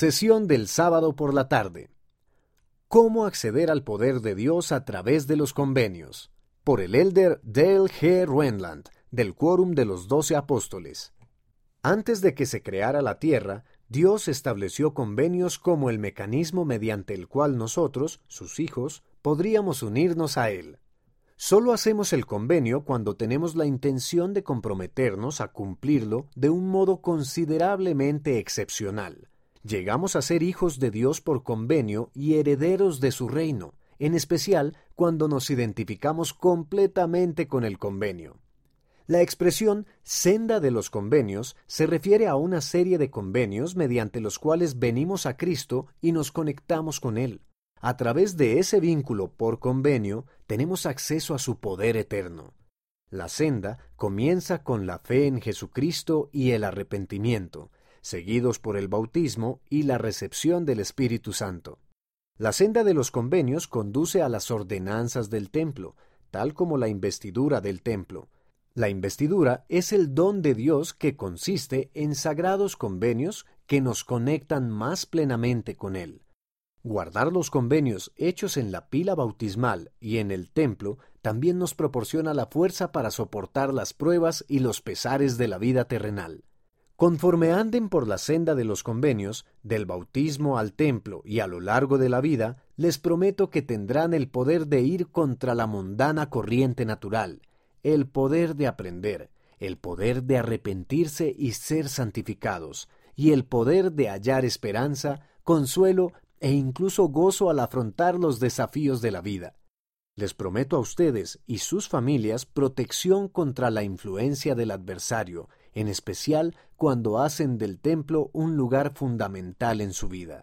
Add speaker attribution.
Speaker 1: Sesión del sábado por la tarde. ¿Cómo acceder al poder de Dios a través de los convenios? Por el elder Dale G. Renland, del Quórum de los Doce Apóstoles. Antes de que se creara la tierra, Dios estableció convenios como el mecanismo mediante el cual nosotros, sus hijos, podríamos unirnos a Él. Solo hacemos el convenio cuando tenemos la intención de comprometernos a cumplirlo de un modo considerablemente excepcional. Llegamos a ser hijos de Dios por convenio y herederos de su reino, en especial cuando nos identificamos completamente con el convenio. La expresión senda de los convenios se refiere a una serie de convenios mediante los cuales venimos a Cristo y nos conectamos con Él. A través de ese vínculo por convenio tenemos acceso a su poder eterno. La senda comienza con la fe en Jesucristo y el arrepentimiento, seguidos por el bautismo y la recepción del Espíritu Santo. La senda de los convenios conduce a las ordenanzas del templo, tal como la investidura del templo. La investidura es el don de Dios que consiste en sagrados convenios que nos conectan más plenamente con Él. Guardar los convenios hechos en la pila bautismal y en el templo también nos proporciona la fuerza para soportar las pruebas y los pesares de la vida terrenal. Conforme anden por la senda de los convenios, del bautismo al templo y a lo largo de la vida, les prometo que tendrán el poder de ir contra la mundana corriente natural, el poder de aprender, el poder de arrepentirse y ser santificados, y el poder de hallar esperanza, consuelo e incluso gozo al afrontar los desafíos de la vida. Les prometo a ustedes y sus familias protección contra la influencia del adversario, en especial cuando hacen del templo un lugar fundamental en su vida.